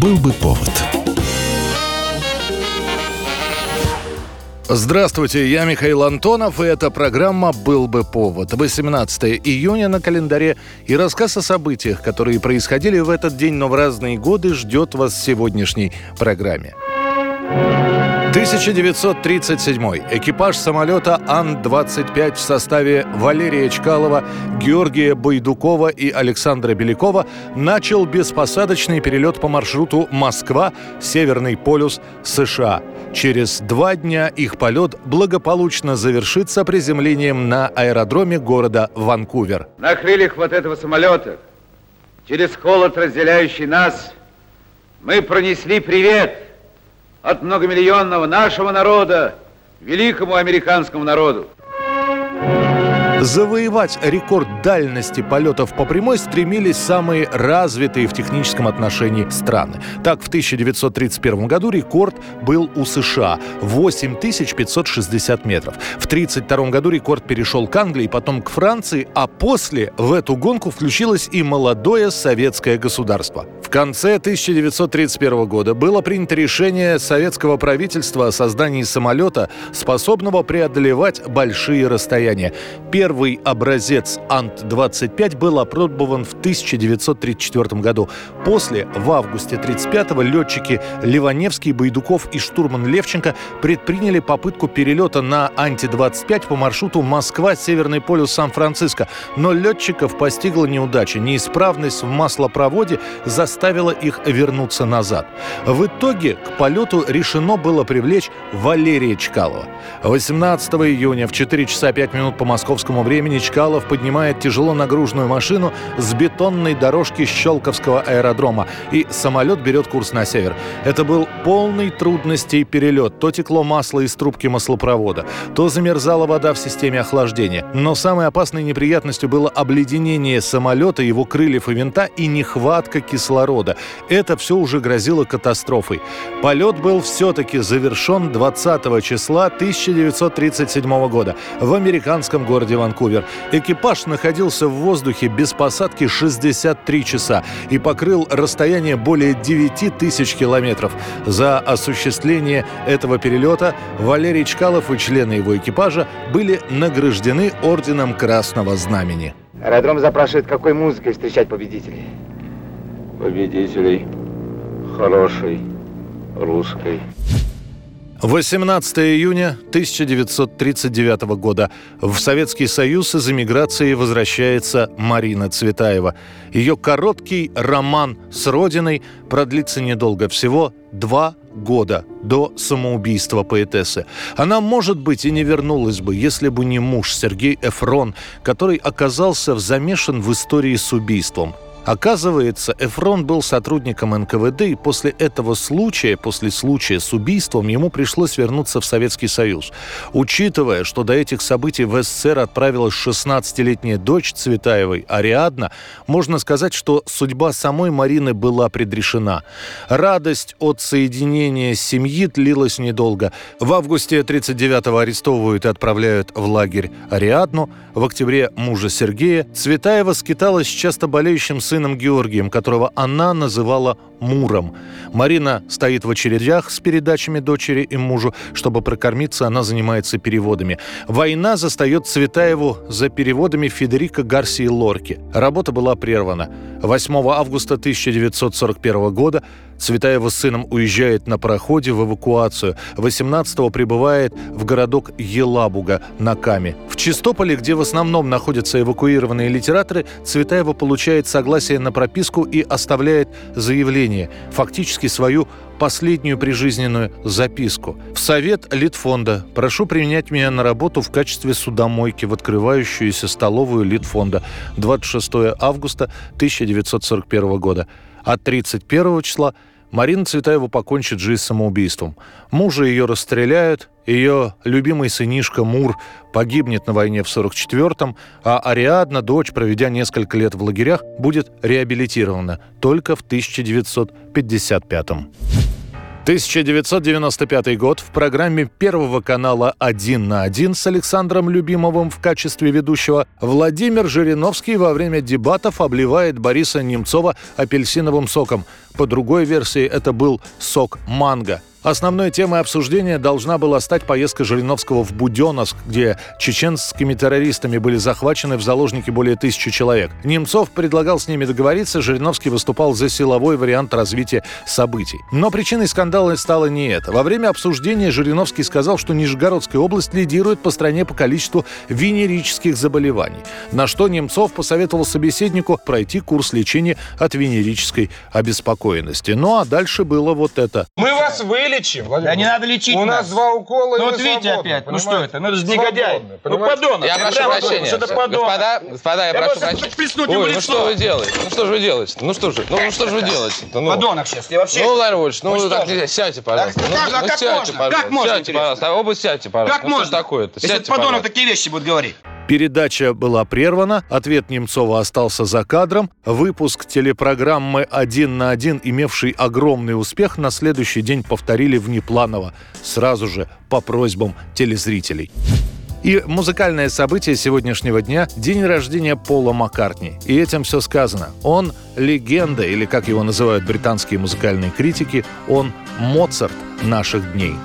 Был бы повод. Здравствуйте, я Михаил Антонов, и эта программа «Был бы повод». 18 июня на календаре и рассказ о событиях, которые происходили в этот день, но в разные годы, ждет вас в сегодняшней программе. 1937. Экипаж самолета Ан-25 в составе Валерия Чкалова, Георгия Байдукова и Александра Белякова начал беспосадочный перелет по маршруту Москва, Северный полюс, США. Через два дня их полет благополучно завершится приземлением на аэродроме города Ванкувер. На крыльях вот этого самолета, через холод, разделяющий нас, мы пронесли привет – от многомиллионного нашего народа великому американскому народу. Завоевать рекорд дальности полетов по прямой стремились самые развитые в техническом отношении страны. Так, в 1931 году рекорд был у США – 8560 метров. В 1932 году рекорд перешел к Англии, потом к Франции, а после в эту гонку включилось и молодое советское государство. В конце 1931 года было принято решение советского правительства о создании самолета, способного преодолевать большие расстояния. Первый образец Ант-25 был опробован в 1934 году. После, в августе 1935-го, летчики Ливаневский, Байдуков и штурман Левченко предприняли попытку перелета на Анти-25 по маршруту Москва-Северный полюс Сан-Франциско. Но летчиков постигла неудача. Неисправность в маслопроводе заставила их вернуться назад. В итоге к полету решено было привлечь Валерия Чкалова. 18 июня в 4 часа 5 минут по московскому времени Чкалов поднимает тяжело нагруженную машину с бетонной дорожки Щелковского аэродрома, и самолет берет курс на север. Это был полный трудностей перелет. То текло масло из трубки маслопровода, то замерзала вода в системе охлаждения. Но самой опасной неприятностью было обледенение самолета, его крыльев и винта и нехватка кислорода. Это все уже грозило катастрофой. Полет был все-таки завершен 20 числа 1937 года в американском городе. Ванкувер. Экипаж находился в воздухе без посадки 63 часа и покрыл расстояние более 9 тысяч километров. За осуществление этого перелета Валерий Чкалов и члены его экипажа были награждены Орденом Красного Знамени. Аэродром запрашивает, какой музыкой встречать победителей. Победителей хорошей русской. 18 июня 1939 года в Советский Союз из эмиграции возвращается Марина Цветаева. Ее короткий роман с родиной продлится недолго, всего два года до самоубийства поэтессы. Она, может быть, и не вернулась бы, если бы не муж Сергей Эфрон, который оказался замешан в истории с убийством – Оказывается, Эфрон был сотрудником НКВД, и после этого случая, после случая с убийством, ему пришлось вернуться в Советский Союз. Учитывая, что до этих событий в СССР отправилась 16-летняя дочь Цветаевой, Ариадна, можно сказать, что судьба самой Марины была предрешена. Радость от соединения семьи длилась недолго. В августе 39-го арестовывают и отправляют в лагерь Ариадну. В октябре мужа Сергея Цветаева скиталась с часто болеющим сыном сыном Георгием, которого она называла Муром. Марина стоит в очередях с передачами дочери и мужу. Чтобы прокормиться, она занимается переводами. Война застает Цветаеву за переводами Федерико Гарсии Лорки. Работа была прервана. 8 августа 1941 года Цветаева с сыном уезжает на пароходе в эвакуацию. 18-го прибывает в городок Елабуга на Каме. В Чистополе, где в основном находятся эвакуированные литераторы, Цветаева получает согласие на прописку и оставляет заявление, фактически свою последнюю прижизненную записку. В совет Литфонда прошу применять меня на работу в качестве судомойки в открывающуюся столовую Литфонда 26 августа 1941 года. От 31 числа Марина Цветаева покончит жизнь самоубийством. Мужа ее расстреляют, ее любимый сынишка Мур погибнет на войне в 44-м, а Ариадна, дочь, проведя несколько лет в лагерях, будет реабилитирована только в 1955-м. 1995 год в программе Первого канала «Один на один» с Александром Любимовым в качестве ведущего Владимир Жириновский во время дебатов обливает Бориса Немцова апельсиновым соком. По другой версии это был сок манго. Основной темой обсуждения должна была стать поездка Жириновского в Буденновск, где чеченскими террористами были захвачены в заложники более тысячи человек. Немцов предлагал с ними договориться, Жириновский выступал за силовой вариант развития событий. Но причиной скандала стало не это. Во время обсуждения Жириновский сказал, что Нижегородская область лидирует по стране по количеству венерических заболеваний, на что Немцов посоветовал собеседнику пройти курс лечения от венерической обеспокоенности. Ну а дальше было вот это. Мы вас вылечим, Владимир. Да не надо лечить У нас. нас два укола, Ну вот видите опять, ну понимаете? что это, ну это же негодяй. Ну понимаете? подонок. Я ты прошу прямо прощения. это подонок. Господа, господа, я Я прошу прощения. Ой, ну что вы делаете? Ну что же вы делаете? Ну что же? Ну, ну что же вы делаете? Ну, Подонок сейчас, я вообще... Ну, Владимир Владимирович, ну Ну так нельзя. Сядьте, пожалуйста. Так, ну, как- а ну, как сядьте, можно? пожалуйста. Как можно, Сядьте, пожалуйста. Оба сядьте, пожалуйста. Как ну, можно? такое-то? Если подонок такие вещи будет говорить. Передача была прервана, ответ Немцова остался за кадром. Выпуск телепрограммы «Один на один», имевший огромный успех, на следующий день повторили внепланово, сразу же по просьбам телезрителей. И музыкальное событие сегодняшнего дня – день рождения Пола Маккартни. И этим все сказано. Он легенда, или как его называют британские музыкальные критики, он Моцарт наших дней.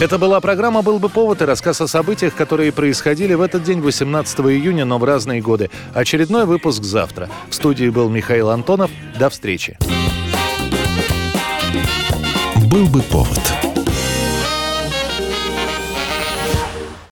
Это была программа «Был бы повод» и рассказ о событиях, которые происходили в этот день, 18 июня, но в разные годы. Очередной выпуск завтра. В студии был Михаил Антонов. До встречи. Был бы повод.